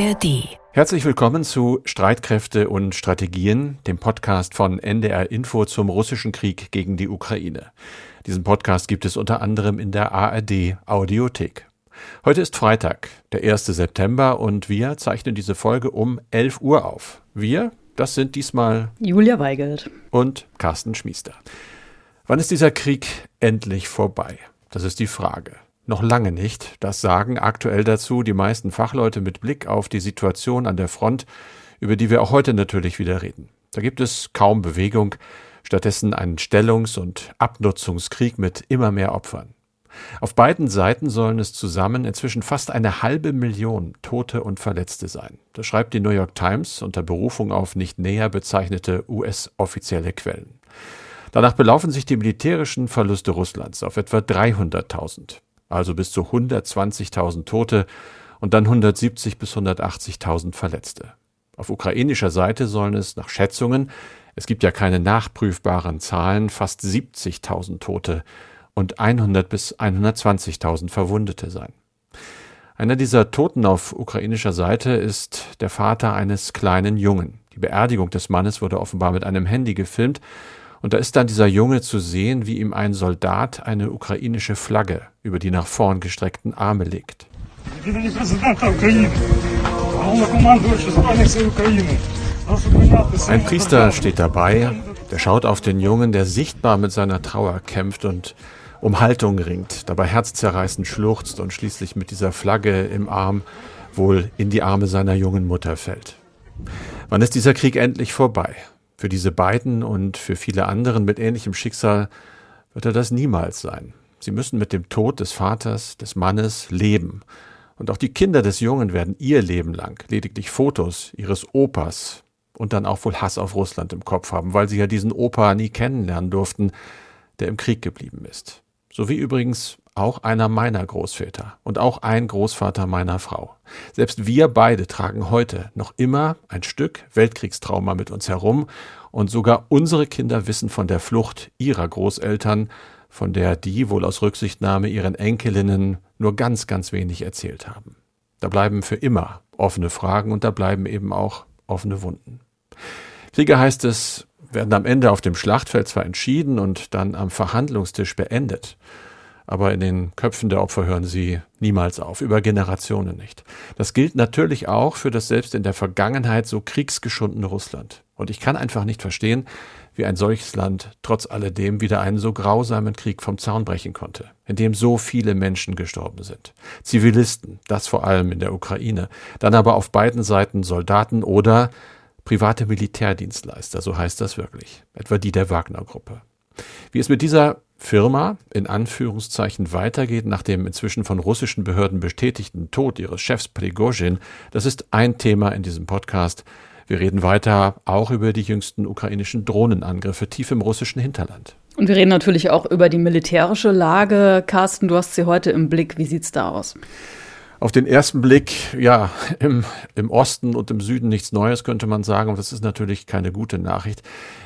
ARD. Herzlich willkommen zu Streitkräfte und Strategien, dem Podcast von NDR Info zum russischen Krieg gegen die Ukraine. Diesen Podcast gibt es unter anderem in der ARD Audiothek. Heute ist Freitag, der 1. September und wir zeichnen diese Folge um 11 Uhr auf. Wir, das sind diesmal Julia Weigelt und Carsten Schmiester. Wann ist dieser Krieg endlich vorbei? Das ist die Frage. Noch lange nicht. Das sagen aktuell dazu die meisten Fachleute mit Blick auf die Situation an der Front, über die wir auch heute natürlich wieder reden. Da gibt es kaum Bewegung, stattdessen einen Stellungs- und Abnutzungskrieg mit immer mehr Opfern. Auf beiden Seiten sollen es zusammen inzwischen fast eine halbe Million Tote und Verletzte sein. Das schreibt die New York Times unter Berufung auf nicht näher bezeichnete US-offizielle Quellen. Danach belaufen sich die militärischen Verluste Russlands auf etwa 300.000 also bis zu 120.000 Tote und dann 170 bis 180.000 Verletzte. Auf ukrainischer Seite sollen es nach Schätzungen, es gibt ja keine nachprüfbaren Zahlen, fast 70.000 Tote und 100 bis 120.000 Verwundete sein. Einer dieser Toten auf ukrainischer Seite ist der Vater eines kleinen Jungen. Die Beerdigung des Mannes wurde offenbar mit einem Handy gefilmt und da ist dann dieser Junge zu sehen, wie ihm ein Soldat eine ukrainische Flagge über die nach vorn gestreckten Arme legt. Ein Priester steht dabei, der schaut auf den Jungen, der sichtbar mit seiner Trauer kämpft und um Haltung ringt, dabei herzzerreißend schluchzt und schließlich mit dieser Flagge im Arm wohl in die Arme seiner jungen Mutter fällt. Wann ist dieser Krieg endlich vorbei? Für diese beiden und für viele anderen mit ähnlichem Schicksal wird er das niemals sein. Sie müssen mit dem Tod des Vaters, des Mannes leben. Und auch die Kinder des Jungen werden ihr Leben lang lediglich Fotos ihres Opas und dann auch wohl Hass auf Russland im Kopf haben, weil sie ja diesen Opa nie kennenlernen durften, der im Krieg geblieben ist. So wie übrigens auch einer meiner Großväter und auch ein Großvater meiner Frau. Selbst wir beide tragen heute noch immer ein Stück Weltkriegstrauma mit uns herum und sogar unsere Kinder wissen von der Flucht ihrer Großeltern, von der die wohl aus Rücksichtnahme ihren Enkelinnen nur ganz, ganz wenig erzählt haben. Da bleiben für immer offene Fragen und da bleiben eben auch offene Wunden. Kriege heißt es, werden am Ende auf dem Schlachtfeld zwar entschieden und dann am Verhandlungstisch beendet aber in den Köpfen der Opfer hören sie niemals auf, über Generationen nicht. Das gilt natürlich auch für das selbst in der Vergangenheit so kriegsgeschundene Russland. Und ich kann einfach nicht verstehen, wie ein solches Land trotz alledem wieder einen so grausamen Krieg vom Zaun brechen konnte, in dem so viele Menschen gestorben sind. Zivilisten, das vor allem in der Ukraine, dann aber auf beiden Seiten Soldaten oder private Militärdienstleister, so heißt das wirklich, etwa die der Wagner-Gruppe. Wie es mit dieser Firma in Anführungszeichen weitergeht nach dem inzwischen von russischen Behörden bestätigten Tod ihres Chefs Prigozhin, das ist ein Thema in diesem Podcast. Wir reden weiter auch über die jüngsten ukrainischen Drohnenangriffe tief im russischen Hinterland. Und wir reden natürlich auch über die militärische Lage. Carsten, du hast sie heute im Blick. Wie sieht's da aus? Auf den ersten Blick, ja, im, im Osten und im Süden nichts Neues, könnte man sagen. Und das ist natürlich keine gute Nachricht.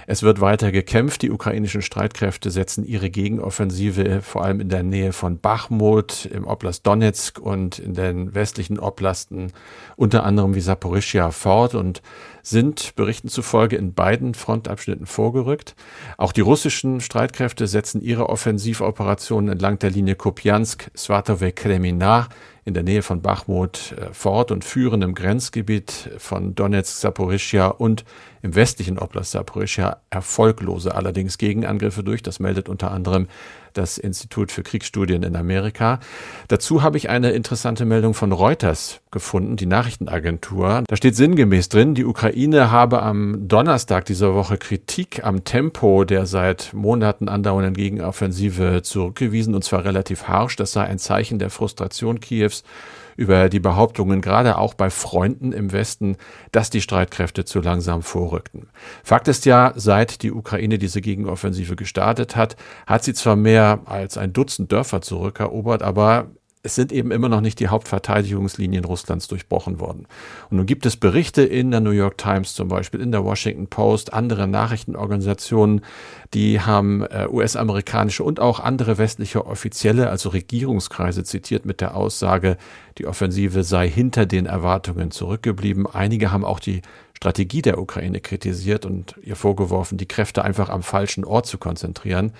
Es wird weiter gekämpft. Die ukrainischen Streitkräfte setzen ihre Gegenoffensive vor allem in der Nähe von Bachmut, im Oblast Donetsk und in den westlichen Oblasten, unter anderem wie Saporischia, fort und sind Berichten zufolge in beiden Frontabschnitten vorgerückt. Auch die russischen Streitkräfte setzen ihre Offensivoperationen entlang der Linie Kupiansk, Svatove, Kremina in der Nähe von Bachmut äh, fort und führen im Grenzgebiet von Donetsk, Saporischia und im westlichen Oblast Saporischia erfolglose allerdings Gegenangriffe durch. Das meldet unter anderem das Institut für Kriegsstudien in Amerika. Dazu habe ich eine interessante Meldung von Reuters gefunden, die Nachrichtenagentur. Da steht sinngemäß drin, die Ukraine habe am Donnerstag dieser Woche Kritik am Tempo der seit Monaten andauernden Gegenoffensive zurückgewiesen, und zwar relativ harsch. Das sei ein Zeichen der Frustration Kiews über die Behauptungen, gerade auch bei Freunden im Westen, dass die Streitkräfte zu langsam vorrückten. Fakt ist ja, seit die Ukraine diese Gegenoffensive gestartet hat, hat sie zwar mehr als ein Dutzend Dörfer zurückerobert, aber es sind eben immer noch nicht die Hauptverteidigungslinien Russlands durchbrochen worden. Und nun gibt es Berichte in der New York Times zum Beispiel, in der Washington Post, andere Nachrichtenorganisationen, die haben äh, US-amerikanische und auch andere westliche Offizielle, also Regierungskreise zitiert mit der Aussage, die Offensive sei hinter den Erwartungen zurückgeblieben. Einige haben auch die Strategie der Ukraine kritisiert und ihr vorgeworfen, die Kräfte einfach am falschen Ort zu konzentrieren.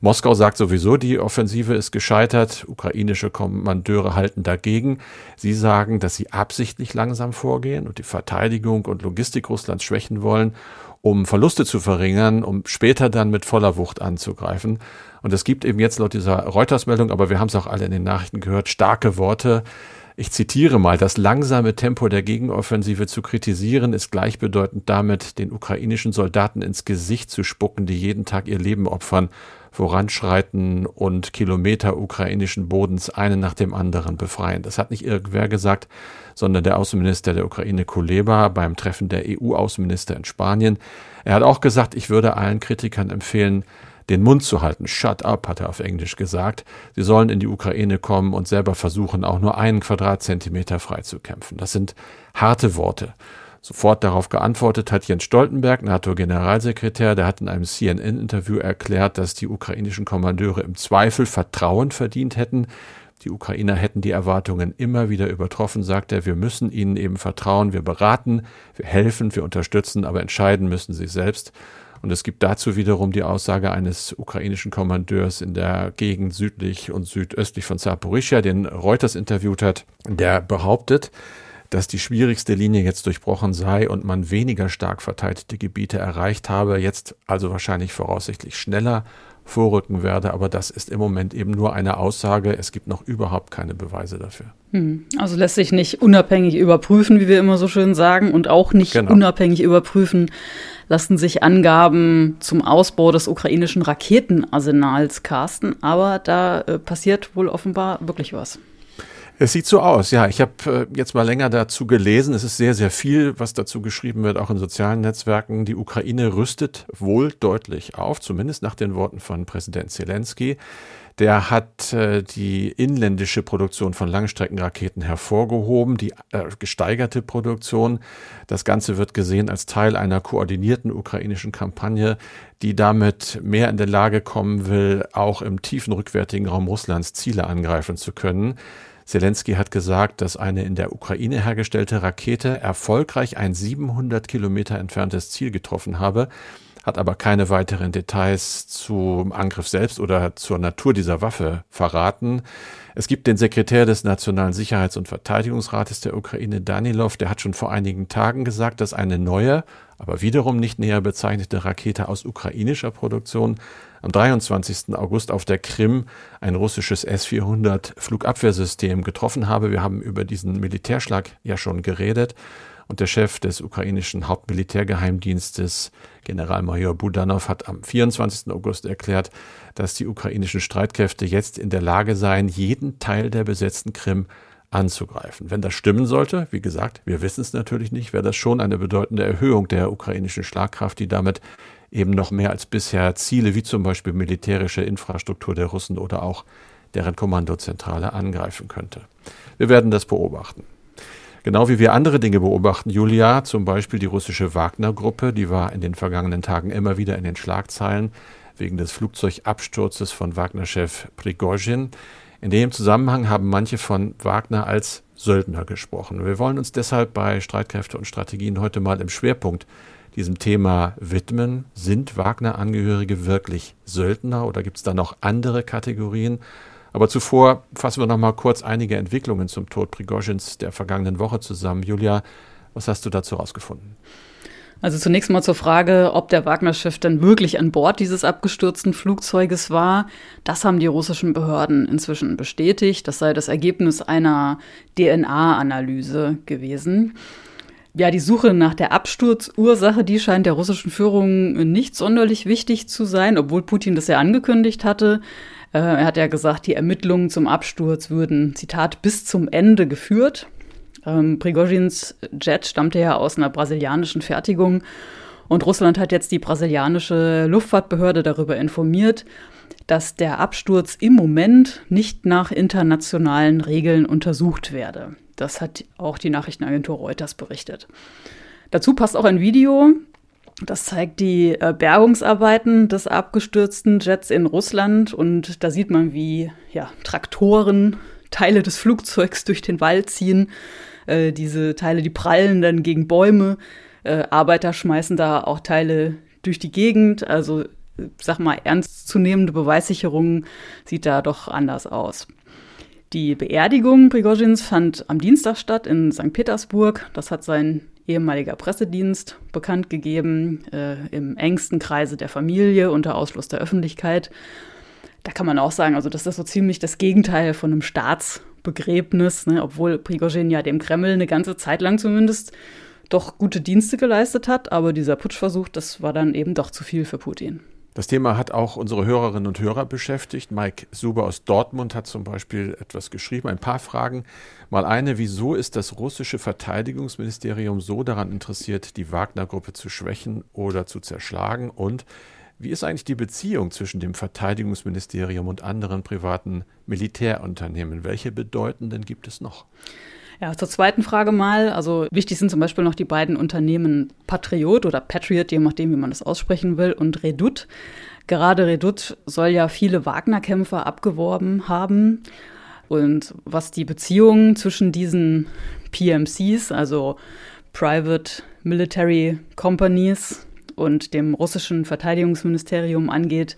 Moskau sagt sowieso, die Offensive ist gescheitert. Ukrainische Kommandeure halten dagegen. Sie sagen, dass sie absichtlich langsam vorgehen und die Verteidigung und Logistik Russlands schwächen wollen, um Verluste zu verringern, um später dann mit voller Wucht anzugreifen. Und es gibt eben jetzt laut dieser Reuters-Meldung, aber wir haben es auch alle in den Nachrichten gehört, starke Worte ich zitiere mal, das langsame Tempo der Gegenoffensive zu kritisieren, ist gleichbedeutend damit, den ukrainischen Soldaten ins Gesicht zu spucken, die jeden Tag ihr Leben opfern, voranschreiten und Kilometer ukrainischen Bodens einen nach dem anderen befreien. Das hat nicht irgendwer gesagt, sondern der Außenminister der Ukraine Kuleba beim Treffen der EU-Außenminister in Spanien. Er hat auch gesagt, ich würde allen Kritikern empfehlen, den Mund zu halten. Shut up, hat er auf Englisch gesagt. Sie sollen in die Ukraine kommen und selber versuchen, auch nur einen Quadratzentimeter freizukämpfen. Das sind harte Worte. Sofort darauf geantwortet hat Jens Stoltenberg, NATO-Generalsekretär, der hat in einem CNN-Interview erklärt, dass die ukrainischen Kommandeure im Zweifel Vertrauen verdient hätten. Die Ukrainer hätten die Erwartungen immer wieder übertroffen, sagt er. Wir müssen ihnen eben vertrauen. Wir beraten, wir helfen, wir unterstützen, aber entscheiden müssen sie selbst. Und es gibt dazu wiederum die Aussage eines ukrainischen Kommandeurs in der Gegend südlich und südöstlich von Zaporizhia, den Reuters interviewt hat, der behauptet, dass die schwierigste Linie jetzt durchbrochen sei und man weniger stark verteidigte Gebiete erreicht habe, jetzt also wahrscheinlich voraussichtlich schneller vorrücken werde. Aber das ist im Moment eben nur eine Aussage. Es gibt noch überhaupt keine Beweise dafür. Hm. Also lässt sich nicht unabhängig überprüfen, wie wir immer so schön sagen, und auch nicht genau. unabhängig überprüfen lassen sich Angaben zum Ausbau des ukrainischen Raketenarsenals casten. Aber da äh, passiert wohl offenbar wirklich was. Es sieht so aus, ja. Ich habe äh, jetzt mal länger dazu gelesen. Es ist sehr, sehr viel, was dazu geschrieben wird, auch in sozialen Netzwerken. Die Ukraine rüstet wohl deutlich auf, zumindest nach den Worten von Präsident Zelensky. Der hat äh, die inländische Produktion von Langstreckenraketen hervorgehoben, die äh, gesteigerte Produktion. Das Ganze wird gesehen als Teil einer koordinierten ukrainischen Kampagne, die damit mehr in der Lage kommen will, auch im tiefen rückwärtigen Raum Russlands Ziele angreifen zu können. Zelensky hat gesagt, dass eine in der Ukraine hergestellte Rakete erfolgreich ein 700 Kilometer entferntes Ziel getroffen habe, hat aber keine weiteren Details zum Angriff selbst oder zur Natur dieser Waffe verraten. Es gibt den Sekretär des Nationalen Sicherheits- und Verteidigungsrates der Ukraine, Danilov, der hat schon vor einigen Tagen gesagt, dass eine neue, aber wiederum nicht näher bezeichnete Rakete aus ukrainischer Produktion am 23. August auf der Krim ein russisches S-400 Flugabwehrsystem getroffen habe. Wir haben über diesen Militärschlag ja schon geredet. Und der Chef des ukrainischen Hauptmilitärgeheimdienstes, Generalmajor Budanov, hat am 24. August erklärt, dass die ukrainischen Streitkräfte jetzt in der Lage seien, jeden Teil der besetzten Krim anzugreifen. Wenn das stimmen sollte, wie gesagt, wir wissen es natürlich nicht, wäre das schon eine bedeutende Erhöhung der ukrainischen Schlagkraft, die damit eben noch mehr als bisher Ziele wie zum Beispiel militärische Infrastruktur der Russen oder auch deren Kommandozentrale angreifen könnte. Wir werden das beobachten. Genau wie wir andere Dinge beobachten, Julia, zum Beispiel die russische Wagner-Gruppe, die war in den vergangenen Tagen immer wieder in den Schlagzeilen wegen des Flugzeugabsturzes von Wagner-Chef Prigozhin. In dem Zusammenhang haben manche von Wagner als Söldner gesprochen. Wir wollen uns deshalb bei Streitkräfte und Strategien heute mal im Schwerpunkt diesem Thema widmen. Sind Wagner-Angehörige wirklich Söldner oder gibt es da noch andere Kategorien? Aber zuvor fassen wir noch mal kurz einige Entwicklungen zum Tod Prigozhins der vergangenen Woche zusammen. Julia, was hast du dazu herausgefunden? Also zunächst mal zur Frage, ob der Wagner-Chef denn wirklich an Bord dieses abgestürzten Flugzeuges war. Das haben die russischen Behörden inzwischen bestätigt. Das sei das Ergebnis einer DNA-Analyse gewesen. Ja, die Suche nach der Absturzursache, die scheint der russischen Führung nicht sonderlich wichtig zu sein, obwohl Putin das ja angekündigt hatte. Äh, er hat ja gesagt, die Ermittlungen zum Absturz würden, Zitat, bis zum Ende geführt. Ähm, Prigozhins Jet stammte ja aus einer brasilianischen Fertigung Und Russland hat jetzt die brasilianische Luftfahrtbehörde darüber informiert, dass der Absturz im Moment nicht nach internationalen Regeln untersucht werde. Das hat auch die Nachrichtenagentur Reuters berichtet. Dazu passt auch ein Video, das zeigt die äh, Bergungsarbeiten des abgestürzten Jets in Russland und da sieht man, wie ja, Traktoren Teile des Flugzeugs durch den Wald ziehen. Äh, diese Teile, die prallen dann gegen Bäume. Äh, Arbeiter schmeißen da auch Teile durch die Gegend. Also, sag mal, ernstzunehmende Beweissicherung sieht da doch anders aus. Die Beerdigung Prigozhins fand am Dienstag statt in St. Petersburg. Das hat sein ehemaliger Pressedienst bekannt gegeben, äh, im engsten Kreise der Familie unter Ausschluss der Öffentlichkeit. Da kann man auch sagen, also das ist so ziemlich das Gegenteil von einem Staatsbegräbnis, ne? obwohl Prigozhin ja dem Kreml eine ganze Zeit lang zumindest doch gute Dienste geleistet hat, aber dieser Putschversuch, das war dann eben doch zu viel für Putin. Das Thema hat auch unsere Hörerinnen und Hörer beschäftigt. Mike Suber aus Dortmund hat zum Beispiel etwas geschrieben, ein paar Fragen. Mal eine, wieso ist das russische Verteidigungsministerium so daran interessiert, die Wagner-Gruppe zu schwächen oder zu zerschlagen? Und wie ist eigentlich die Beziehung zwischen dem Verteidigungsministerium und anderen privaten Militärunternehmen? Welche bedeutenden gibt es noch? Ja, zur zweiten Frage mal. Also wichtig sind zum Beispiel noch die beiden Unternehmen Patriot oder Patriot, je nachdem, wie man das aussprechen will, und Redut. Gerade Redut soll ja viele Wagner-Kämpfer abgeworben haben. Und was die Beziehungen zwischen diesen PMCs, also Private Military Companies, und dem russischen Verteidigungsministerium angeht.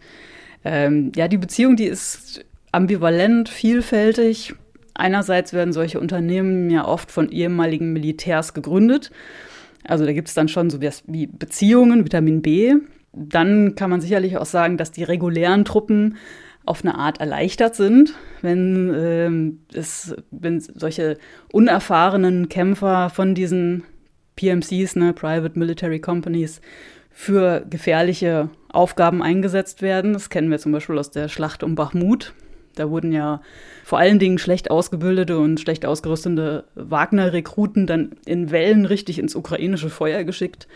Ähm, ja, die Beziehung, die ist ambivalent, vielfältig. Einerseits werden solche Unternehmen ja oft von ehemaligen Militärs gegründet. Also da gibt es dann schon so wie Beziehungen, Vitamin B. Dann kann man sicherlich auch sagen, dass die regulären Truppen auf eine Art erleichtert sind, wenn, ähm, es, wenn solche unerfahrenen Kämpfer von diesen PMCs, ne, Private Military Companies, für gefährliche Aufgaben eingesetzt werden. Das kennen wir zum Beispiel aus der Schlacht um Bachmut. Da wurden ja vor allen Dingen schlecht ausgebildete und schlecht ausgerüstete Wagner-Rekruten dann in Wellen richtig ins ukrainische Feuer geschickt.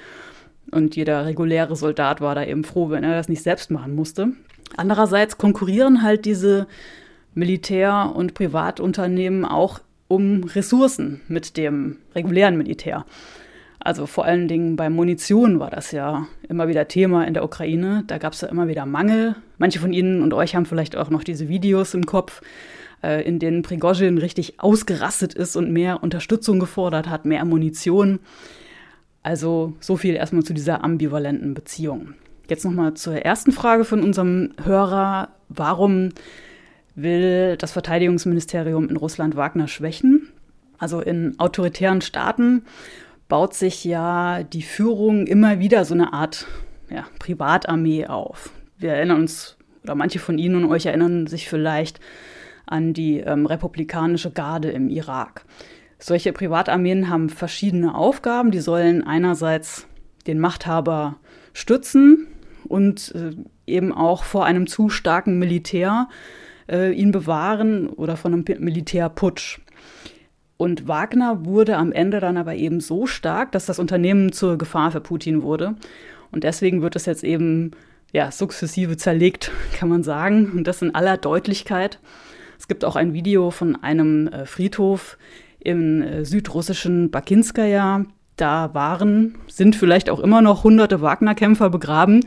Und jeder reguläre Soldat war da eben froh, wenn er das nicht selbst machen musste. Andererseits konkurrieren halt diese Militär- und Privatunternehmen auch um Ressourcen mit dem regulären Militär. Also vor allen Dingen bei Munition war das ja immer wieder Thema in der Ukraine. Da gab es ja immer wieder Mangel. Manche von Ihnen und euch haben vielleicht auch noch diese Videos im Kopf, äh, in denen Prigozhin richtig ausgerastet ist und mehr Unterstützung gefordert hat, mehr Munition. Also so viel erstmal zu dieser ambivalenten Beziehung. Jetzt nochmal zur ersten Frage von unserem Hörer. Warum will das Verteidigungsministerium in Russland Wagner schwächen? Also in autoritären Staaten baut sich ja die Führung immer wieder so eine Art ja, Privatarmee auf. Wir erinnern uns, oder manche von Ihnen und euch erinnern sich vielleicht an die ähm, republikanische Garde im Irak. Solche Privatarmeen haben verschiedene Aufgaben. Die sollen einerseits den Machthaber stützen und äh, eben auch vor einem zu starken Militär äh, ihn bewahren oder von einem Militärputsch. Und Wagner wurde am Ende dann aber eben so stark, dass das Unternehmen zur Gefahr für Putin wurde. Und deswegen wird es jetzt eben ja, sukzessive zerlegt, kann man sagen. Und das in aller Deutlichkeit. Es gibt auch ein Video von einem äh, Friedhof im äh, südrussischen Bakinskaya. Da waren, sind vielleicht auch immer noch hunderte Wagner-Kämpfer begraben.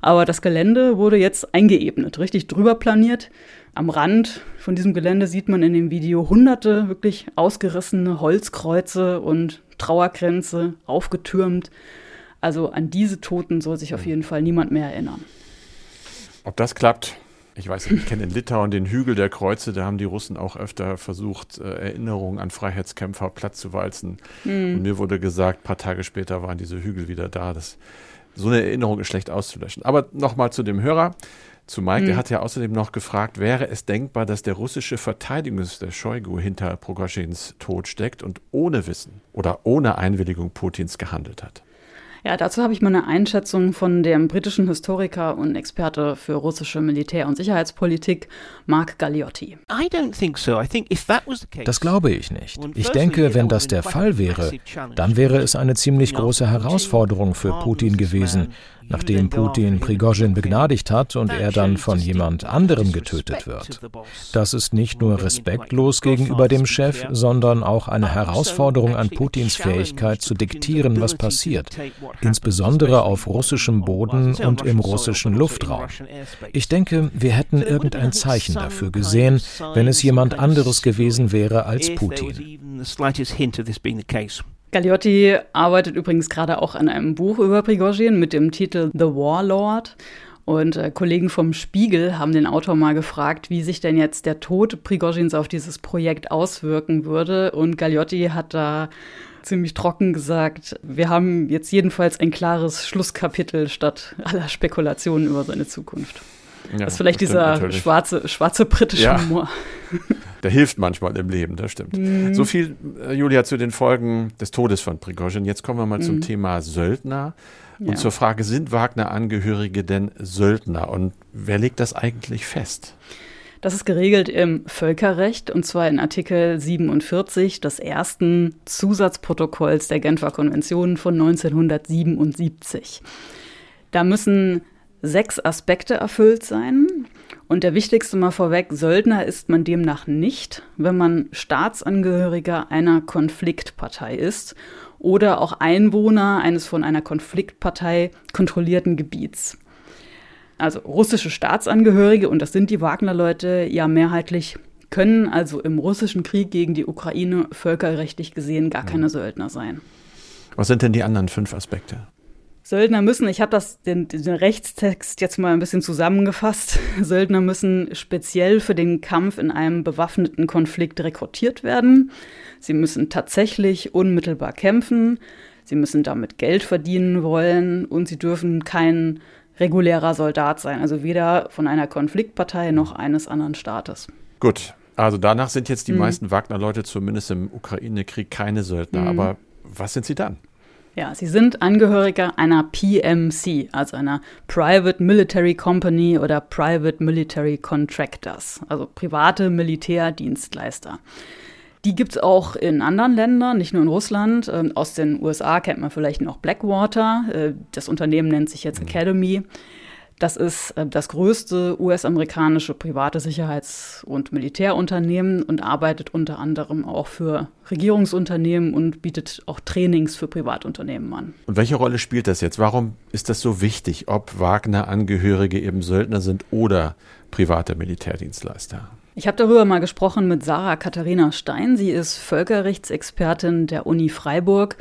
Aber das Gelände wurde jetzt eingeebnet, richtig drüber planiert. Am Rand von diesem Gelände sieht man in dem Video hunderte wirklich ausgerissene Holzkreuze und Trauerkränze aufgetürmt. Also an diese Toten soll sich auf jeden Fall niemand mehr erinnern. Ob das klappt, ich weiß nicht, ich kenne in Litauen den Hügel der Kreuze, da haben die Russen auch öfter versucht, äh, Erinnerungen an Freiheitskämpfer platt zu walzen. Mhm. Und mir wurde gesagt, ein paar Tage später waren diese Hügel wieder da. Das, so eine Erinnerung ist schlecht auszulöschen. Aber nochmal zu dem Hörer zu Mike. Mhm. Der hat ja außerdem noch gefragt, wäre es denkbar, dass der russische Verteidigungsminister Shoigu hinter Prigozhins Tod steckt und ohne Wissen oder ohne Einwilligung Putins gehandelt hat? Ja, dazu habe ich mal eine Einschätzung von dem britischen Historiker und Experte für russische Militär- und Sicherheitspolitik, Mark Galliotti. Das glaube ich nicht. Ich denke, wenn das der Fall wäre, dann wäre es eine ziemlich große Herausforderung für Putin gewesen, nachdem Putin Prigozhin begnadigt hat und er dann von jemand anderem getötet wird. Das ist nicht nur respektlos gegenüber dem Chef, sondern auch eine Herausforderung an Putins Fähigkeit zu diktieren, was passiert, insbesondere auf russischem Boden und im russischen Luftraum. Ich denke, wir hätten irgendein Zeichen dafür gesehen, wenn es jemand anderes gewesen wäre als Putin. Galliotti arbeitet übrigens gerade auch an einem Buch über Prigozhin mit dem Titel The Warlord. Und äh, Kollegen vom Spiegel haben den Autor mal gefragt, wie sich denn jetzt der Tod Prigozhins auf dieses Projekt auswirken würde. Und Galliotti hat da ziemlich trocken gesagt, wir haben jetzt jedenfalls ein klares Schlusskapitel statt aller Spekulationen über seine Zukunft. Ja, das ist vielleicht das dieser schwarze, schwarze britische ja. Humor. Der hilft manchmal im Leben, das stimmt. Mhm. So viel, äh, Julia, zu den Folgen des Todes von Prigozhin. Jetzt kommen wir mal mhm. zum Thema Söldner und ja. zur Frage, sind Wagner-Angehörige denn Söldner? Und wer legt das eigentlich fest? Das ist geregelt im Völkerrecht und zwar in Artikel 47 des ersten Zusatzprotokolls der Genfer Konvention von 1977. Da müssen sechs Aspekte erfüllt sein. Und der wichtigste mal vorweg, Söldner ist man demnach nicht, wenn man Staatsangehöriger einer Konfliktpartei ist oder auch Einwohner eines von einer Konfliktpartei kontrollierten Gebiets. Also russische Staatsangehörige, und das sind die Wagner-Leute ja mehrheitlich, können also im russischen Krieg gegen die Ukraine völkerrechtlich gesehen gar keine Söldner sein. Was sind denn die anderen fünf Aspekte? Söldner müssen, ich habe das den, den, Rechtstext jetzt mal ein bisschen zusammengefasst, Söldner müssen speziell für den Kampf in einem bewaffneten Konflikt rekrutiert werden. Sie müssen tatsächlich unmittelbar kämpfen. Sie müssen damit Geld verdienen wollen und sie dürfen kein regulärer Soldat sein, also weder von einer Konfliktpartei noch eines anderen Staates. Gut, also danach sind jetzt die mhm. meisten Wagner-Leute zumindest im Ukraine-Krieg keine Söldner. Mhm. Aber was sind sie dann? Ja, sie sind Angehöriger einer PMC, also einer Private Military Company oder Private Military Contractors, also private Militärdienstleister. Die gibt es auch in anderen Ländern, nicht nur in Russland. Ähm, aus den USA kennt man vielleicht noch Blackwater. Äh, das Unternehmen nennt sich jetzt Academy. Das ist äh, das größte US-amerikanische private Sicherheits- und Militärunternehmen und arbeitet unter anderem auch für Regierungsunternehmen und bietet auch Trainings für Privatunternehmen an. Und welche Rolle spielt das jetzt? Warum ist das so wichtig, ob Wagner-Angehörige eben Söldner sind oder private Militärdienstleister? Ich habe darüber mal gesprochen mit Sarah Katharina Stein. Sie ist Völkerrechtsexpertin der Uni Freiburg.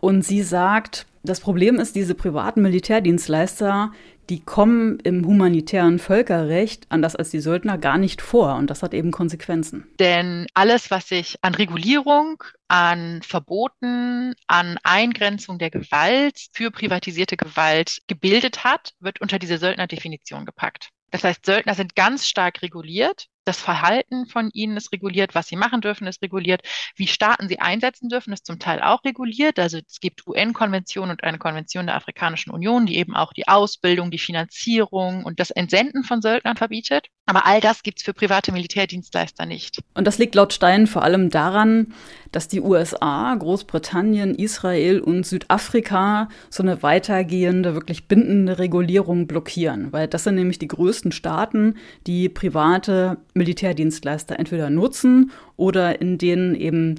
Und sie sagt, das Problem ist, diese privaten Militärdienstleister, die kommen im humanitären Völkerrecht, anders als die Söldner, gar nicht vor. Und das hat eben Konsequenzen. Denn alles, was sich an Regulierung, an Verboten, an Eingrenzung der Gewalt für privatisierte Gewalt gebildet hat, wird unter diese Söldnerdefinition gepackt. Das heißt, Söldner sind ganz stark reguliert das Verhalten von ihnen ist reguliert, was sie machen dürfen, ist reguliert, wie Staaten sie einsetzen dürfen, ist zum Teil auch reguliert. Also es gibt UN-Konventionen und eine Konvention der Afrikanischen Union, die eben auch die Ausbildung, die Finanzierung und das Entsenden von Söldnern verbietet. Aber all das gibt es für private Militärdienstleister nicht. Und das liegt laut Stein vor allem daran, dass die USA, Großbritannien, Israel und Südafrika so eine weitergehende, wirklich bindende Regulierung blockieren. Weil das sind nämlich die größten Staaten, die private Militärdienstleister entweder nutzen oder in denen eben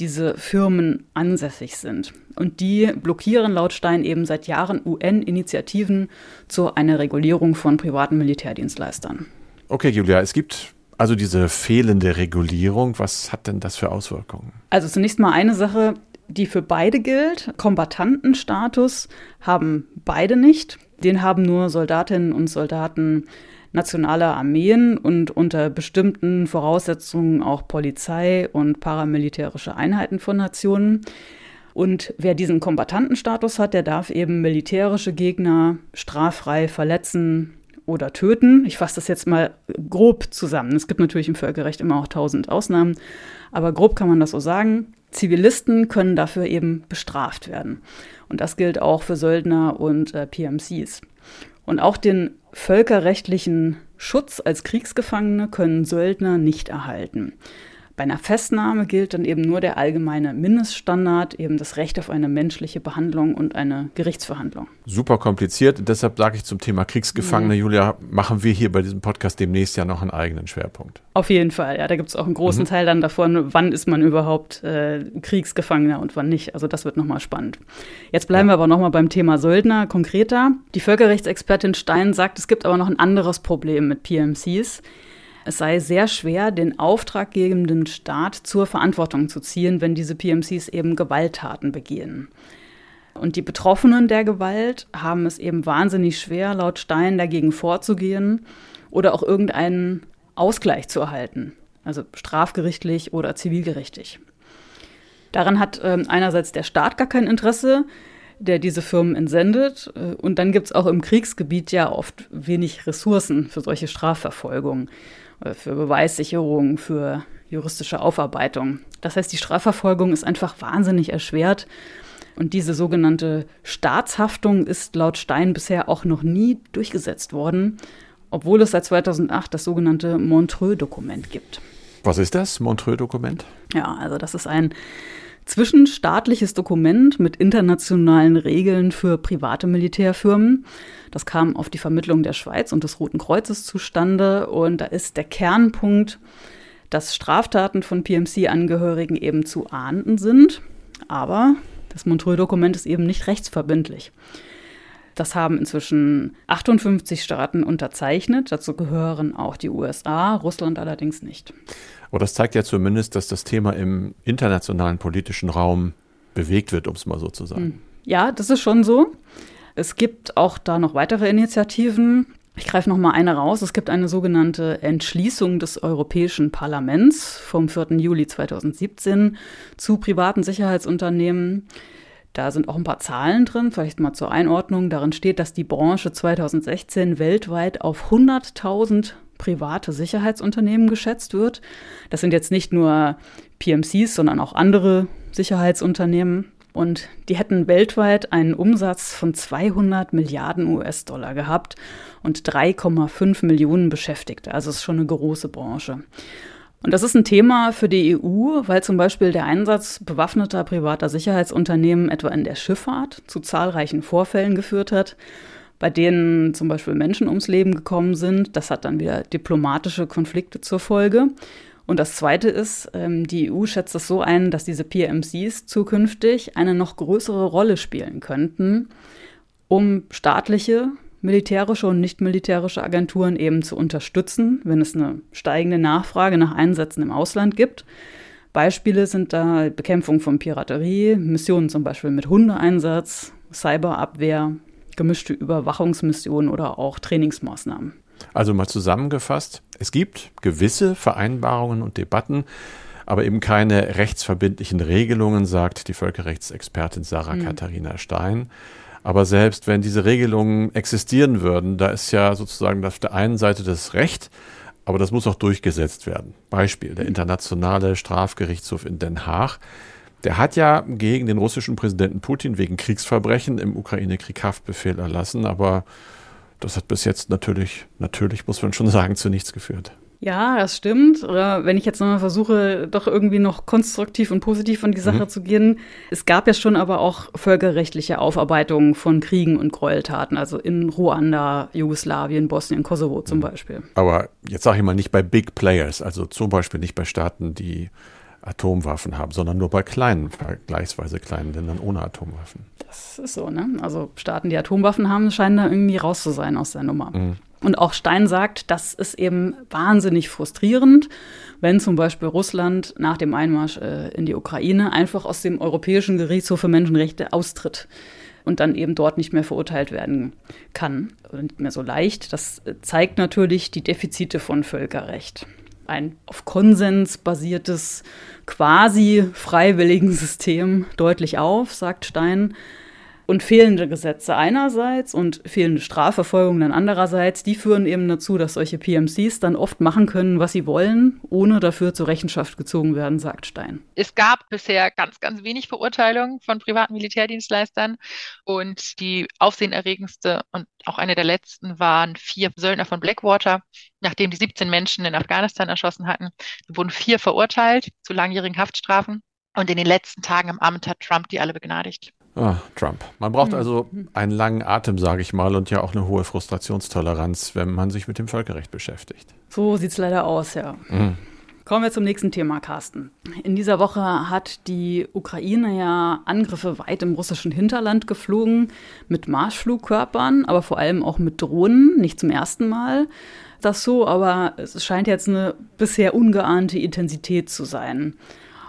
diese Firmen ansässig sind. Und die blockieren laut Stein eben seit Jahren UN-Initiativen zu einer Regulierung von privaten Militärdienstleistern. Okay, Julia, es gibt also diese fehlende Regulierung. Was hat denn das für Auswirkungen? Also zunächst mal eine Sache, die für beide gilt. Kombatantenstatus haben beide nicht. Den haben nur Soldatinnen und Soldaten nationaler Armeen und unter bestimmten Voraussetzungen auch Polizei und paramilitärische Einheiten von Nationen. Und wer diesen Kombatantenstatus hat, der darf eben militärische Gegner straffrei verletzen oder töten. Ich fasse das jetzt mal grob zusammen. Es gibt natürlich im Völkerrecht immer auch tausend Ausnahmen, aber grob kann man das so sagen. Zivilisten können dafür eben bestraft werden. Und das gilt auch für Söldner und äh, PMCs. Und auch den völkerrechtlichen Schutz als Kriegsgefangene können Söldner nicht erhalten. Bei einer Festnahme gilt dann eben nur der allgemeine Mindeststandard, eben das Recht auf eine menschliche Behandlung und eine Gerichtsverhandlung. Super kompliziert. Deshalb sage ich zum Thema Kriegsgefangene, mhm. Julia, machen wir hier bei diesem Podcast demnächst ja noch einen eigenen Schwerpunkt. Auf jeden Fall, ja. Da gibt es auch einen großen mhm. Teil dann davon, wann ist man überhaupt äh, Kriegsgefangener und wann nicht. Also das wird nochmal spannend. Jetzt bleiben ja. wir aber nochmal beim Thema Söldner konkreter. Die Völkerrechtsexpertin Stein sagt, es gibt aber noch ein anderes Problem mit PMCs. Es sei sehr schwer, den auftraggebenden Staat zur Verantwortung zu ziehen, wenn diese PMCs eben Gewalttaten begehen. Und die Betroffenen der Gewalt haben es eben wahnsinnig schwer, laut Stein dagegen vorzugehen oder auch irgendeinen Ausgleich zu erhalten, also strafgerichtlich oder zivilgerichtlich. Daran hat äh, einerseits der Staat gar kein Interesse, der diese Firmen entsendet. Äh, und dann gibt es auch im Kriegsgebiet ja oft wenig Ressourcen für solche Strafverfolgung. Äh, für Beweissicherung, für juristische Aufarbeitung. Das heißt, die Strafverfolgung ist einfach wahnsinnig erschwert. Und diese sogenannte Staatshaftung ist laut Stein bisher auch noch nie durchgesetzt worden, obwohl es seit 2008 das sogenannte Montreux-Dokument gibt. Was ist das, Montreux-Dokument? Ja, also das ist ein zwischenstaatliches Dokument mit internationalen Regeln für private Militärfirmen. Das kam auf die Vermittlung der Schweiz und des Roten Kreuzes zustande. Und da ist der Kernpunkt, dass Straftaten von PMC-Angehörigen eben zu ahnden sind. Aber das Montreux-Dokument ist eben nicht rechtsverbindlich. Das haben inzwischen 58 Staaten unterzeichnet. Dazu gehören auch die USA, Russland allerdings nicht. Aber das zeigt ja zumindest, dass das Thema im internationalen politischen Raum bewegt wird, um es mal so zu sagen. Hm. Ja, das ist schon so. Es gibt auch da noch weitere Initiativen. Ich greife noch mal eine raus. Es gibt eine sogenannte Entschließung des Europäischen Parlaments vom 4. Juli 2017 zu privaten Sicherheitsunternehmen. Da sind auch ein paar Zahlen drin, vielleicht mal zur Einordnung. Darin steht, dass die Branche 2016 weltweit auf 100.000 private Sicherheitsunternehmen geschätzt wird. Das sind jetzt nicht nur PMCs, sondern auch andere Sicherheitsunternehmen. Und die hätten weltweit einen Umsatz von 200 Milliarden US-Dollar gehabt und 3,5 Millionen Beschäftigte. Also es ist schon eine große Branche. Und das ist ein Thema für die EU, weil zum Beispiel der Einsatz bewaffneter privater Sicherheitsunternehmen etwa in der Schifffahrt zu zahlreichen Vorfällen geführt hat, bei denen zum Beispiel Menschen ums Leben gekommen sind. Das hat dann wieder diplomatische Konflikte zur Folge. Und das Zweite ist, ähm, die EU schätzt es so ein, dass diese PMCs zukünftig eine noch größere Rolle spielen könnten, um staatliche militärische und nicht militärische Agenturen eben zu unterstützen, wenn es eine steigende Nachfrage nach Einsätzen im Ausland gibt. Beispiele sind da Bekämpfung von Piraterie, Missionen zum Beispiel mit Hundeeinsatz, Cyberabwehr, gemischte Überwachungsmissionen oder auch Trainingsmaßnahmen. Also mal zusammengefasst, es gibt gewisse Vereinbarungen und Debatten, aber eben keine rechtsverbindlichen Regelungen, sagt die Völkerrechtsexpertin Sarah mhm. Katharina Stein. Aber selbst wenn diese Regelungen existieren würden, da ist ja sozusagen auf der einen Seite das Recht, aber das muss auch durchgesetzt werden. Beispiel, der Internationale Strafgerichtshof in Den Haag, der hat ja gegen den russischen Präsidenten Putin wegen Kriegsverbrechen im Ukraine-Krieg Haftbefehl erlassen, aber das hat bis jetzt natürlich, natürlich muss man schon sagen, zu nichts geführt. Ja, das stimmt. Wenn ich jetzt nochmal versuche, doch irgendwie noch konstruktiv und positiv an die Sache mhm. zu gehen. Es gab ja schon aber auch völkerrechtliche Aufarbeitungen von Kriegen und Gräueltaten, also in Ruanda, Jugoslawien, Bosnien, Kosovo zum mhm. Beispiel. Aber jetzt sage ich mal nicht bei Big Players, also zum Beispiel nicht bei Staaten, die Atomwaffen haben, sondern nur bei kleinen, vergleichsweise kleinen Ländern ohne Atomwaffen. Das ist so, ne? Also Staaten, die Atomwaffen haben, scheinen da irgendwie raus zu sein aus der Nummer. Mhm. Und auch Stein sagt, das ist eben wahnsinnig frustrierend, wenn zum Beispiel Russland nach dem Einmarsch äh, in die Ukraine einfach aus dem Europäischen Gerichtshof für Menschenrechte austritt und dann eben dort nicht mehr verurteilt werden kann oder nicht mehr so leicht. Das zeigt natürlich die Defizite von Völkerrecht. Ein auf Konsens basiertes, quasi freiwilligen System deutlich auf, sagt Stein. Und fehlende Gesetze einerseits und fehlende Strafverfolgung dann andererseits, die führen eben dazu, dass solche PMCs dann oft machen können, was sie wollen, ohne dafür zur Rechenschaft gezogen werden, sagt Stein. Es gab bisher ganz, ganz wenig Verurteilungen von privaten Militärdienstleistern und die aufsehenerregendste und auch eine der letzten waren vier Söldner von Blackwater, nachdem die 17 Menschen in Afghanistan erschossen hatten, wurden vier verurteilt zu langjährigen Haftstrafen. Und in den letzten Tagen im Amt hat Trump die alle begnadigt. Ah, Trump. Man braucht mhm. also einen langen Atem, sage ich mal, und ja auch eine hohe Frustrationstoleranz, wenn man sich mit dem Völkerrecht beschäftigt. So sieht es leider aus, ja. Mhm. Kommen wir zum nächsten Thema, Carsten. In dieser Woche hat die Ukraine ja Angriffe weit im russischen Hinterland geflogen mit Marschflugkörpern, aber vor allem auch mit Drohnen, nicht zum ersten Mal das so, aber es scheint jetzt eine bisher ungeahnte Intensität zu sein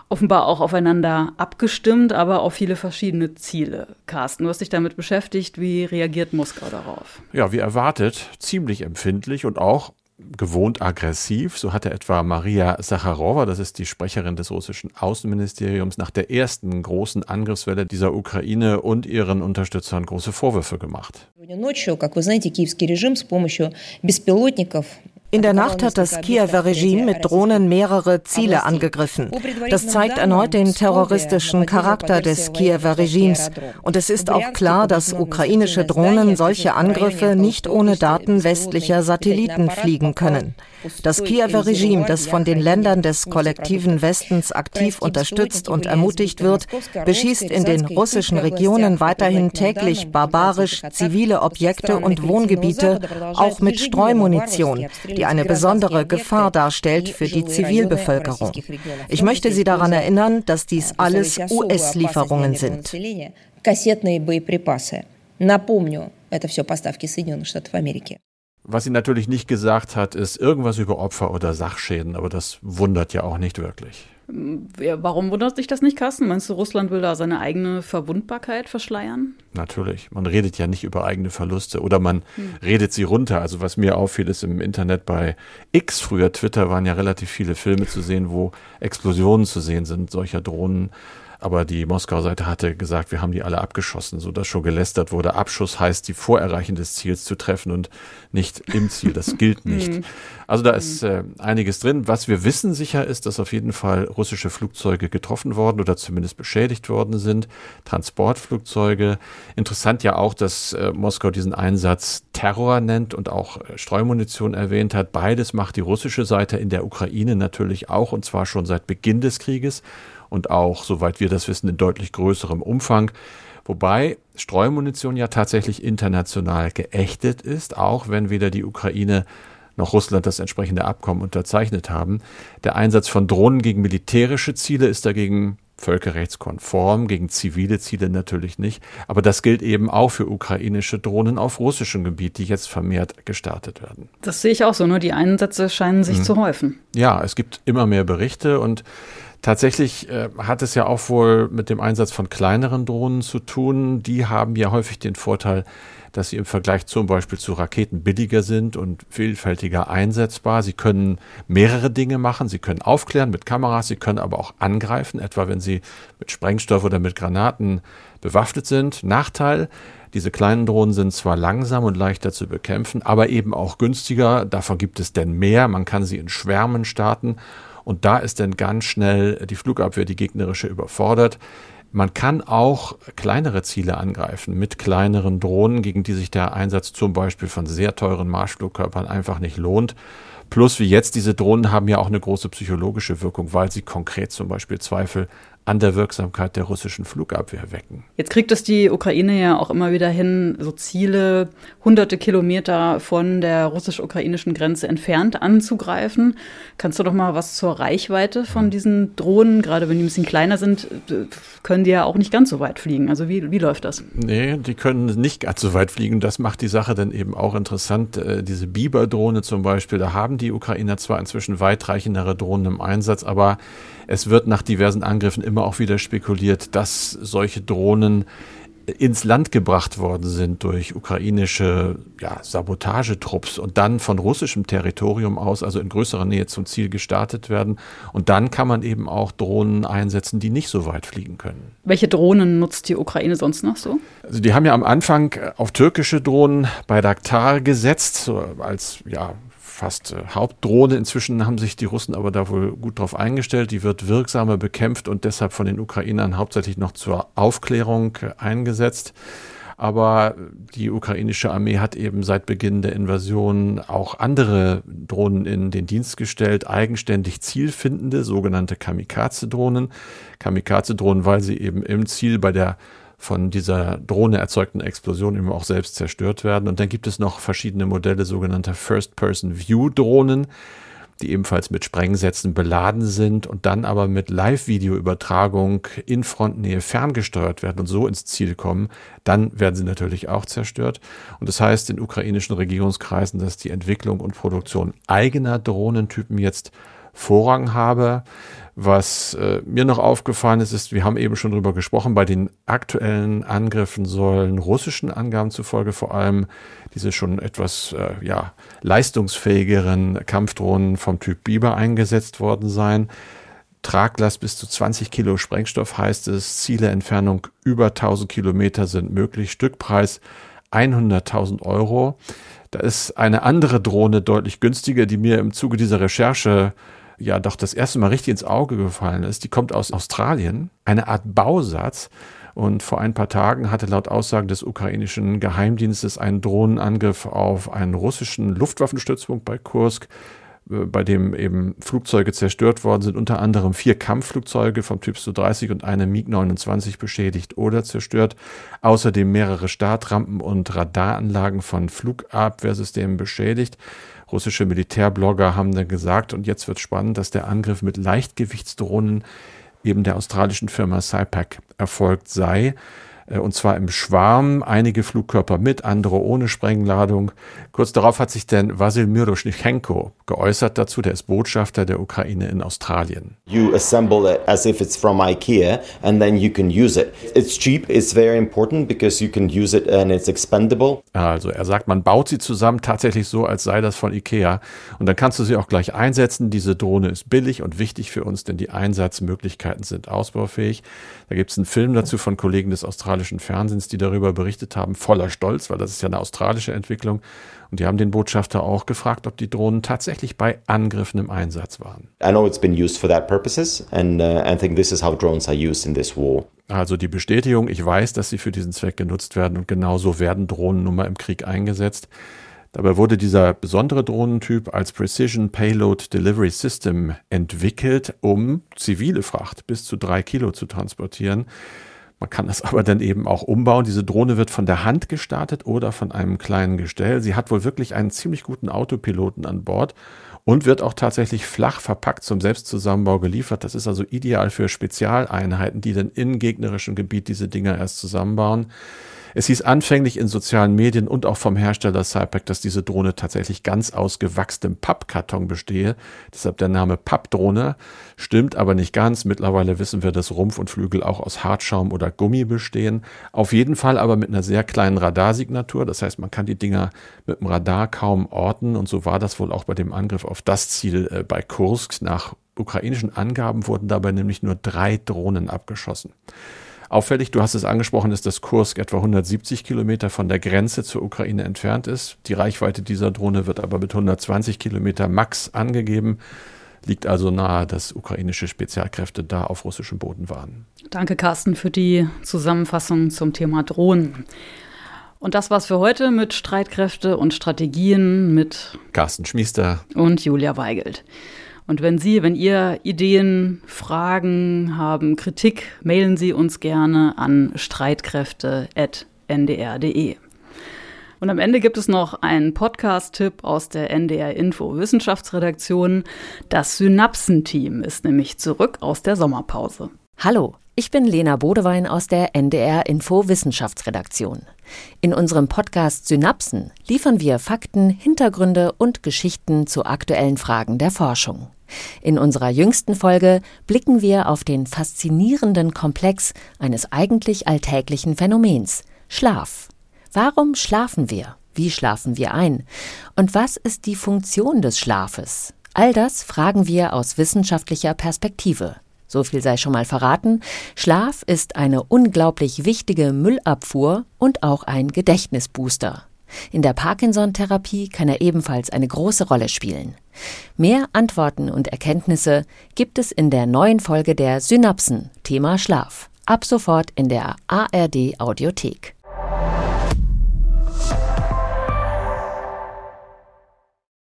offenbar auch aufeinander abgestimmt, aber auf viele verschiedene Ziele. Carsten, du hast dich damit beschäftigt. Wie reagiert Moskau darauf? Ja, wie erwartet, ziemlich empfindlich und auch gewohnt aggressiv. So hatte etwa Maria Sacharowa, das ist die Sprecherin des russischen Außenministeriums, nach der ersten großen Angriffswelle dieser Ukraine und ihren Unterstützern große Vorwürfe gemacht. In der Nacht hat das Kiewer Regime mit Drohnen mehrere Ziele angegriffen. Das zeigt erneut den terroristischen Charakter des Kiewer Regimes. Und es ist auch klar, dass ukrainische Drohnen solche Angriffe nicht ohne Daten westlicher Satelliten fliegen können. Das Kiewer Regime, das von den Ländern des kollektiven Westens aktiv unterstützt und ermutigt wird, beschießt in den russischen Regionen weiterhin täglich barbarisch zivile Objekte und Wohngebiete, auch mit Streumunition, die eine besondere Gefahr darstellt für die Zivilbevölkerung. Ich möchte Sie daran erinnern, dass dies alles US-Lieferungen sind. Напомню, это все поставки Соединенных Штатов Америки. Was sie natürlich nicht gesagt hat, ist irgendwas über Opfer oder Sachschäden, aber das wundert ja auch nicht wirklich. Warum wundert sich das nicht, Carsten? Meinst du, Russland will da seine eigene Verwundbarkeit verschleiern? Natürlich. Man redet ja nicht über eigene Verluste oder man hm. redet sie runter. Also was mir auffiel, ist im Internet bei X, früher Twitter, waren ja relativ viele Filme zu sehen, wo Explosionen zu sehen sind, solcher Drohnen. Aber die Moskauer Seite hatte gesagt, wir haben die alle abgeschossen, sodass schon gelästert wurde. Abschuss heißt, die Vorerreichen des Ziels zu treffen und nicht im Ziel. Das gilt nicht. Hm. Also da ist äh, einiges drin. Was wir wissen sicher ist, dass auf jeden Fall russische Flugzeuge getroffen worden oder zumindest beschädigt worden sind. Transportflugzeuge. Interessant ja auch, dass äh, Moskau diesen Einsatz Terror nennt und auch äh, Streumunition erwähnt hat. Beides macht die russische Seite in der Ukraine natürlich auch und zwar schon seit Beginn des Krieges und auch, soweit wir das wissen, in deutlich größerem Umfang. Wobei Streumunition ja tatsächlich international geächtet ist, auch wenn weder die Ukraine noch Russland das entsprechende Abkommen unterzeichnet haben. Der Einsatz von Drohnen gegen militärische Ziele ist dagegen völkerrechtskonform, gegen zivile Ziele natürlich nicht. Aber das gilt eben auch für ukrainische Drohnen auf russischem Gebiet, die jetzt vermehrt gestartet werden. Das sehe ich auch so, nur die Einsätze scheinen sich mhm. zu häufen. Ja, es gibt immer mehr Berichte und Tatsächlich äh, hat es ja auch wohl mit dem Einsatz von kleineren Drohnen zu tun. Die haben ja häufig den Vorteil, dass sie im Vergleich zum Beispiel zu Raketen billiger sind und vielfältiger einsetzbar. Sie können mehrere Dinge machen. Sie können aufklären mit Kameras, sie können aber auch angreifen, etwa wenn sie mit Sprengstoff oder mit Granaten bewaffnet sind. Nachteil, diese kleinen Drohnen sind zwar langsam und leichter zu bekämpfen, aber eben auch günstiger. Davon gibt es denn mehr. Man kann sie in Schwärmen starten und da ist dann ganz schnell die Flugabwehr, die gegnerische, überfordert. Man kann auch kleinere Ziele angreifen mit kleineren Drohnen, gegen die sich der Einsatz zum Beispiel von sehr teuren Marschflugkörpern einfach nicht lohnt. Plus wie jetzt, diese Drohnen haben ja auch eine große psychologische Wirkung, weil sie konkret zum Beispiel Zweifel an der Wirksamkeit der russischen Flugabwehr wecken. Jetzt kriegt es die Ukraine ja auch immer wieder hin, so Ziele hunderte Kilometer von der russisch-ukrainischen Grenze entfernt anzugreifen. Kannst du doch mal was zur Reichweite von diesen Drohnen, gerade wenn die ein bisschen kleiner sind, können die ja auch nicht ganz so weit fliegen. Also wie, wie läuft das? Nee, die können nicht ganz so weit fliegen. Das macht die Sache dann eben auch interessant. Äh, diese Biber-Drohne zum Beispiel, da haben die Ukrainer zwar inzwischen weitreichendere Drohnen im Einsatz, aber es wird nach diversen Angriffen immer auch wieder spekuliert, dass solche Drohnen ins Land gebracht worden sind durch ukrainische ja, Sabotagetrupps und dann von russischem Territorium aus, also in größerer Nähe zum Ziel gestartet werden. Und dann kann man eben auch Drohnen einsetzen, die nicht so weit fliegen können. Welche Drohnen nutzt die Ukraine sonst noch so? Also die haben ja am Anfang auf türkische Drohnen bei Daktar gesetzt, als ja, fast äh, Hauptdrohne. Inzwischen haben sich die Russen aber da wohl gut drauf eingestellt. Die wird wirksamer bekämpft und deshalb von den Ukrainern hauptsächlich noch zur Aufklärung äh, eingesetzt. Aber die ukrainische Armee hat eben seit Beginn der Invasion auch andere Drohnen in den Dienst gestellt, eigenständig zielfindende, sogenannte Kamikaze-Drohnen. Kamikaze-Drohnen, weil sie eben im Ziel bei der von dieser Drohne erzeugten Explosion eben auch selbst zerstört werden. Und dann gibt es noch verschiedene Modelle sogenannter First-Person-View-Drohnen, die ebenfalls mit Sprengsätzen beladen sind und dann aber mit Live-Video-Übertragung in Frontnähe ferngesteuert werden und so ins Ziel kommen. Dann werden sie natürlich auch zerstört. Und das heißt in ukrainischen Regierungskreisen, dass die Entwicklung und Produktion eigener Drohnentypen jetzt Vorrang habe. Was äh, mir noch aufgefallen ist, ist, wir haben eben schon drüber gesprochen, bei den aktuellen Angriffen sollen russischen Angaben zufolge vor allem diese schon etwas äh, ja, leistungsfähigeren Kampfdrohnen vom Typ Biber eingesetzt worden sein. Traglast bis zu 20 Kilo Sprengstoff heißt es, Zieleentfernung über 1000 Kilometer sind möglich, Stückpreis 100.000 Euro. Da ist eine andere Drohne deutlich günstiger, die mir im Zuge dieser Recherche ja doch das erste Mal richtig ins Auge gefallen ist. Die kommt aus Australien, eine Art Bausatz. Und vor ein paar Tagen hatte laut Aussagen des ukrainischen Geheimdienstes ein Drohnenangriff auf einen russischen Luftwaffenstützpunkt bei Kursk, äh, bei dem eben Flugzeuge zerstört worden sind, unter anderem vier Kampfflugzeuge vom Typ Su-30 und eine MiG-29 beschädigt oder zerstört, außerdem mehrere Startrampen und Radaranlagen von Flugabwehrsystemen beschädigt. Russische Militärblogger haben dann gesagt, und jetzt wird spannend, dass der Angriff mit Leichtgewichtsdrohnen eben der australischen Firma SIPAC erfolgt sei. Äh, und zwar im Schwarm, einige Flugkörper mit, andere ohne Sprengladung. Kurz darauf hat sich dann Vasil Miroschnichenko geäußert dazu, der ist Botschafter der Ukraine in Australien. You assemble it as if it's from IKEA and then you can use it. It's cheap, it's very important because you can use it and it's expendable. Also er sagt, man baut sie zusammen tatsächlich so, als sei das von IKEA und dann kannst du sie auch gleich einsetzen. Diese Drohne ist billig und wichtig für uns, denn die Einsatzmöglichkeiten sind ausbaufähig. Da gibt es einen Film dazu von Kollegen des australischen Fernsehens, die darüber berichtet haben, voller Stolz, weil das ist ja eine australische Entwicklung. Und die haben den Botschafter auch gefragt, ob die Drohnen tatsächlich bei Angriffen im Einsatz waren. I know it's been used for that purposes and uh, I think this is how drones are used in this war. Also die Bestätigung, ich weiß, dass sie für diesen Zweck genutzt werden und genauso werden Drohnen nun mal im Krieg eingesetzt. Dabei wurde dieser besondere Drohnentyp als Precision Payload Delivery System entwickelt, um zivile Fracht bis zu drei Kilo zu transportieren. Man kann das aber dann eben auch umbauen. Diese Drohne wird von der Hand gestartet oder von einem kleinen Gestell. Sie hat wohl wirklich einen ziemlich guten Autopiloten an Bord und wird auch tatsächlich flach verpackt zum Selbstzusammenbau geliefert. Das ist also ideal für Spezialeinheiten, die dann in gegnerischem Gebiet diese Dinger erst zusammenbauen. Es hieß anfänglich in sozialen Medien und auch vom Hersteller Cypac, dass diese Drohne tatsächlich ganz aus gewachstem Pappkarton bestehe. Deshalb der Name Pappdrohne. Stimmt aber nicht ganz. Mittlerweile wissen wir, dass Rumpf und Flügel auch aus Hartschaum oder Gummi bestehen. Auf jeden Fall aber mit einer sehr kleinen Radarsignatur. Das heißt, man kann die Dinger mit dem Radar kaum orten. Und so war das wohl auch bei dem Angriff auf das Ziel äh, bei Kursk. Nach ukrainischen Angaben wurden dabei nämlich nur drei Drohnen abgeschossen. Auffällig, du hast es angesprochen, ist, dass Kursk etwa 170 Kilometer von der Grenze zur Ukraine entfernt ist. Die Reichweite dieser Drohne wird aber mit 120 Kilometer max angegeben. Liegt also nahe, dass ukrainische Spezialkräfte da auf russischem Boden waren. Danke, Carsten, für die Zusammenfassung zum Thema Drohnen. Und das war's für heute mit Streitkräfte und Strategien mit Carsten Schmiester und Julia Weigelt. Und wenn Sie, wenn ihr Ideen, Fragen haben, Kritik, mailen Sie uns gerne an streitkräfte.ndr.de. Und am Ende gibt es noch einen Podcast-Tipp aus der NDR Info Wissenschaftsredaktion. Das Synapsen-Team ist nämlich zurück aus der Sommerpause. Hallo, ich bin Lena Bodewein aus der NDR Info Wissenschaftsredaktion. In unserem Podcast Synapsen liefern wir Fakten, Hintergründe und Geschichten zu aktuellen Fragen der Forschung. In unserer jüngsten Folge blicken wir auf den faszinierenden Komplex eines eigentlich alltäglichen Phänomens Schlaf. Warum schlafen wir? Wie schlafen wir ein? Und was ist die Funktion des Schlafes? All das fragen wir aus wissenschaftlicher Perspektive. So viel sei schon mal verraten. Schlaf ist eine unglaublich wichtige Müllabfuhr und auch ein Gedächtnisbooster. In der Parkinson-Therapie kann er ebenfalls eine große Rolle spielen. Mehr Antworten und Erkenntnisse gibt es in der neuen Folge der Synapsen, Thema Schlaf. Ab sofort in der ARD Audiothek.